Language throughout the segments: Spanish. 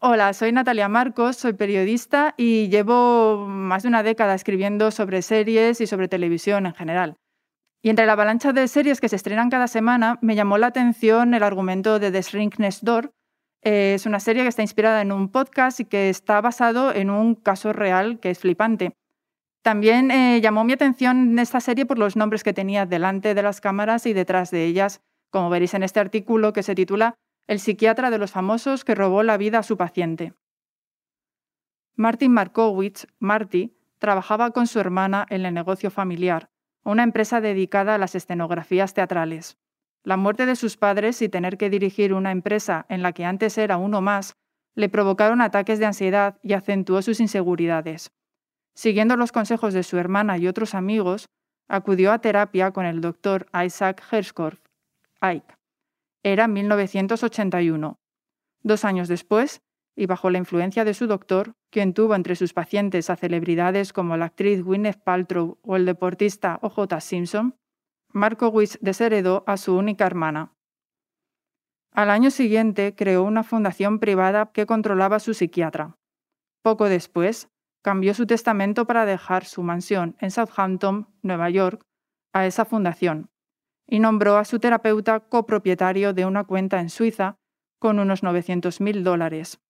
Hola, soy Natalia Marcos, soy periodista y llevo más de una década escribiendo sobre series y sobre televisión en general. Y entre la avalancha de series que se estrenan cada semana, me llamó la atención el argumento de The Shrink Next Door. Eh, es una serie que está inspirada en un podcast y que está basado en un caso real que es flipante. También eh, llamó mi atención esta serie por los nombres que tenía delante de las cámaras y detrás de ellas, como veréis en este artículo que se titula El psiquiatra de los famosos que robó la vida a su paciente. Martin Markowitz, Marty, trabajaba con su hermana en el negocio familiar, una empresa dedicada a las escenografías teatrales. La muerte de sus padres y tener que dirigir una empresa en la que antes era uno más le provocaron ataques de ansiedad y acentuó sus inseguridades. Siguiendo los consejos de su hermana y otros amigos, acudió a terapia con el doctor Isaac Herskorf, Ike. Era 1981. Dos años después, y bajo la influencia de su doctor, quien tuvo entre sus pacientes a celebridades como la actriz Gwyneth Paltrow o el deportista O.J. Simpson, Markowitz desheredó a su única hermana. Al año siguiente creó una fundación privada que controlaba su psiquiatra. Poco después, cambió su testamento para dejar su mansión en Southampton, Nueva York, a esa fundación, y nombró a su terapeuta copropietario de una cuenta en Suiza con unos 900.000 dólares.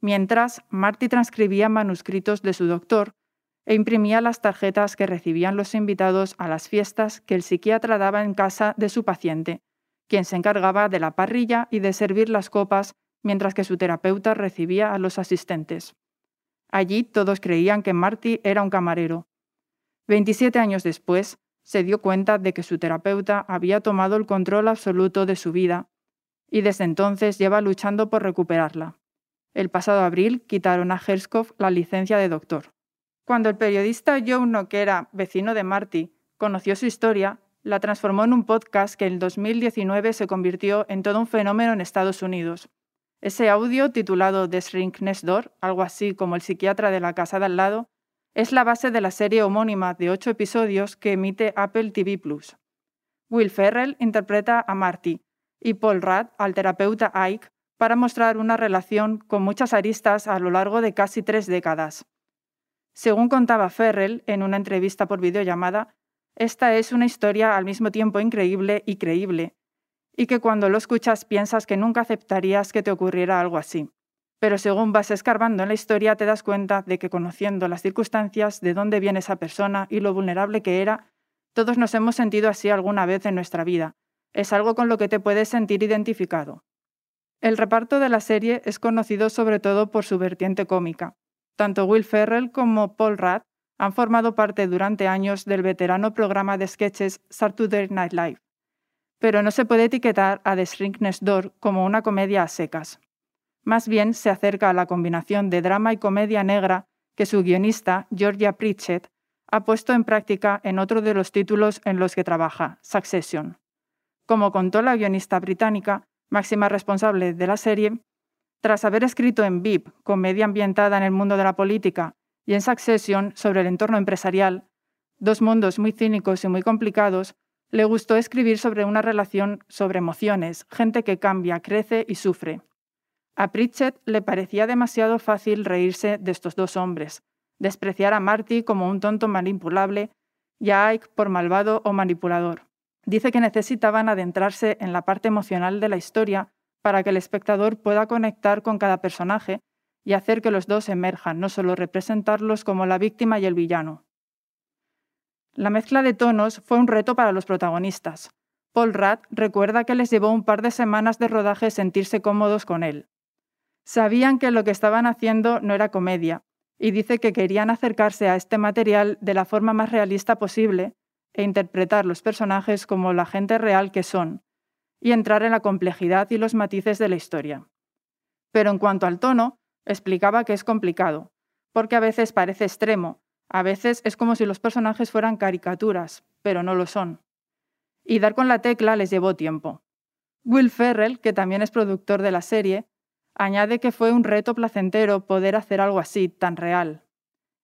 Mientras, Marty transcribía manuscritos de su doctor e imprimía las tarjetas que recibían los invitados a las fiestas que el psiquiatra daba en casa de su paciente, quien se encargaba de la parrilla y de servir las copas mientras que su terapeuta recibía a los asistentes. Allí todos creían que Marty era un camarero. 27 años después, se dio cuenta de que su terapeuta había tomado el control absoluto de su vida y desde entonces lleva luchando por recuperarla. El pasado abril quitaron a Herskov la licencia de doctor. Cuando el periodista Joe que era vecino de Marty, conoció su historia, la transformó en un podcast que en 2019 se convirtió en todo un fenómeno en Estados Unidos. Ese audio, titulado The Shrink Next Door, algo así como el psiquiatra de la casa de al lado, es la base de la serie homónima de ocho episodios que emite Apple TV Plus. Will Ferrell interpreta a Marty y Paul Rudd al terapeuta Ike para mostrar una relación con muchas aristas a lo largo de casi tres décadas. Según contaba Ferrell en una entrevista por videollamada, esta es una historia al mismo tiempo increíble y creíble, y que cuando lo escuchas piensas que nunca aceptarías que te ocurriera algo así. Pero según vas escarbando en la historia te das cuenta de que conociendo las circunstancias, de dónde viene esa persona y lo vulnerable que era, todos nos hemos sentido así alguna vez en nuestra vida. Es algo con lo que te puedes sentir identificado. El reparto de la serie es conocido sobre todo por su vertiente cómica. Tanto Will Ferrell como Paul Rudd han formado parte durante años del veterano programa de sketches Saturday Night Live pero no se puede etiquetar a The Shrink Door como una comedia a secas. Más bien se acerca a la combinación de drama y comedia negra que su guionista, Georgia Pritchett, ha puesto en práctica en otro de los títulos en los que trabaja, Succession. Como contó la guionista británica, máxima responsable de la serie, tras haber escrito en VIP, comedia ambientada en el mundo de la política, y en Succession sobre el entorno empresarial, dos mundos muy cínicos y muy complicados, le gustó escribir sobre una relación sobre emociones, gente que cambia, crece y sufre. A Pritchett le parecía demasiado fácil reírse de estos dos hombres, despreciar a Marty como un tonto manipulable y a Ike por malvado o manipulador. Dice que necesitaban adentrarse en la parte emocional de la historia para que el espectador pueda conectar con cada personaje y hacer que los dos emerjan, no solo representarlos como la víctima y el villano. La mezcla de tonos fue un reto para los protagonistas. Paul Rudd recuerda que les llevó un par de semanas de rodaje sentirse cómodos con él. Sabían que lo que estaban haciendo no era comedia, y dice que querían acercarse a este material de la forma más realista posible e interpretar los personajes como la gente real que son, y entrar en la complejidad y los matices de la historia. Pero en cuanto al tono, explicaba que es complicado, porque a veces parece extremo, a veces es como si los personajes fueran caricaturas, pero no lo son. Y dar con la tecla les llevó tiempo. Will Ferrell, que también es productor de la serie, añade que fue un reto placentero poder hacer algo así, tan real.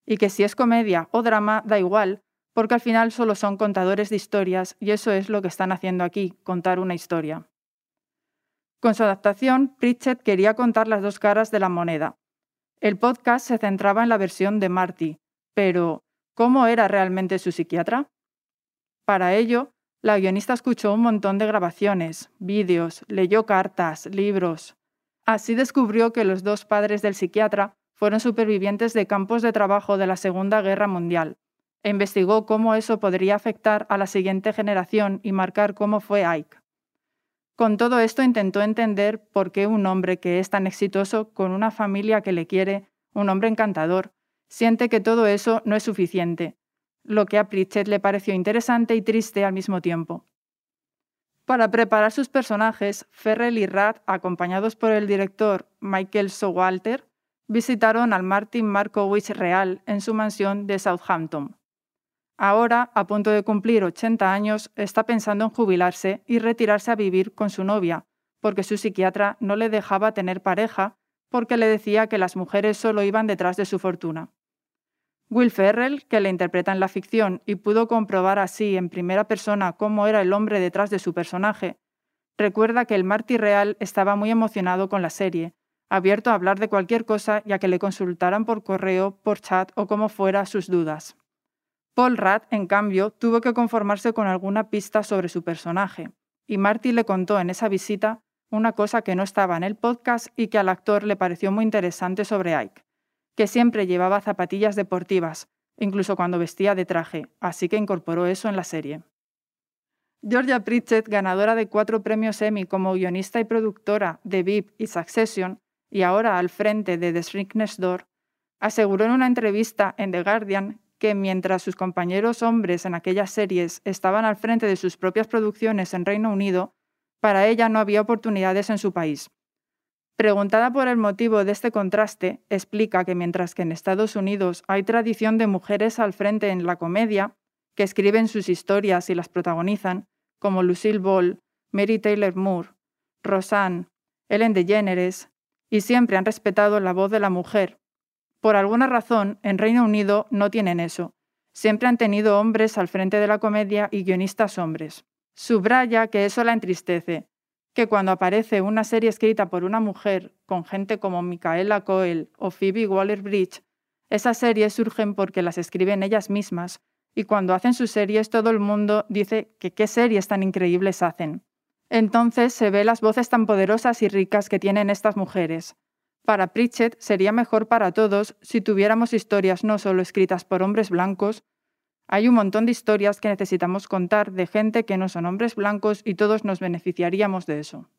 Y que si es comedia o drama, da igual, porque al final solo son contadores de historias y eso es lo que están haciendo aquí, contar una historia. Con su adaptación, Pritchett quería contar las dos caras de la moneda. El podcast se centraba en la versión de Marty, pero ¿cómo era realmente su psiquiatra? Para ello, la guionista escuchó un montón de grabaciones, vídeos, leyó cartas, libros. Así descubrió que los dos padres del psiquiatra fueron supervivientes de campos de trabajo de la Segunda Guerra Mundial, e investigó cómo eso podría afectar a la siguiente generación y marcar cómo fue Ike. Con todo esto intentó entender por qué un hombre que es tan exitoso, con una familia que le quiere, un hombre encantador, siente que todo eso no es suficiente, lo que a Pritchett le pareció interesante y triste al mismo tiempo. Para preparar sus personajes, Ferrell y Rath, acompañados por el director Michael Sowalter, visitaron al Martin Markowitz real en su mansión de Southampton. Ahora, a punto de cumplir 80 años, está pensando en jubilarse y retirarse a vivir con su novia, porque su psiquiatra no le dejaba tener pareja porque le decía que las mujeres solo iban detrás de su fortuna. Will Ferrell, que le interpreta en la ficción y pudo comprobar así en primera persona cómo era el hombre detrás de su personaje, recuerda que el Marty real estaba muy emocionado con la serie, abierto a hablar de cualquier cosa y a que le consultaran por correo, por chat o como fuera sus dudas. Paul Rudd, en cambio, tuvo que conformarse con alguna pista sobre su personaje, y Marty le contó en esa visita una cosa que no estaba en el podcast y que al actor le pareció muy interesante sobre Ike que siempre llevaba zapatillas deportivas, incluso cuando vestía de traje, así que incorporó eso en la serie. Georgia Pritchett, ganadora de cuatro premios Emmy como guionista y productora de VIP y Succession, y ahora al frente de The Shrink Next Door, aseguró en una entrevista en The Guardian que mientras sus compañeros hombres en aquellas series estaban al frente de sus propias producciones en Reino Unido, para ella no había oportunidades en su país. Preguntada por el motivo de este contraste, explica que mientras que en Estados Unidos hay tradición de mujeres al frente en la comedia, que escriben sus historias y las protagonizan, como Lucille Ball, Mary Taylor Moore, Roseanne, Ellen DeGeneres, y siempre han respetado la voz de la mujer. Por alguna razón, en Reino Unido no tienen eso. Siempre han tenido hombres al frente de la comedia y guionistas hombres. Subraya que eso la entristece, que cuando aparece una serie escrita por una mujer con gente como Micaela Coel o Phoebe Waller-Bridge, esas series surgen porque las escriben ellas mismas y cuando hacen sus series todo el mundo dice que qué series tan increíbles hacen. Entonces se ve las voces tan poderosas y ricas que tienen estas mujeres. Para Pritchett sería mejor para todos si tuviéramos historias no solo escritas por hombres blancos, hay un montón de historias que necesitamos contar de gente que no son hombres blancos y todos nos beneficiaríamos de eso.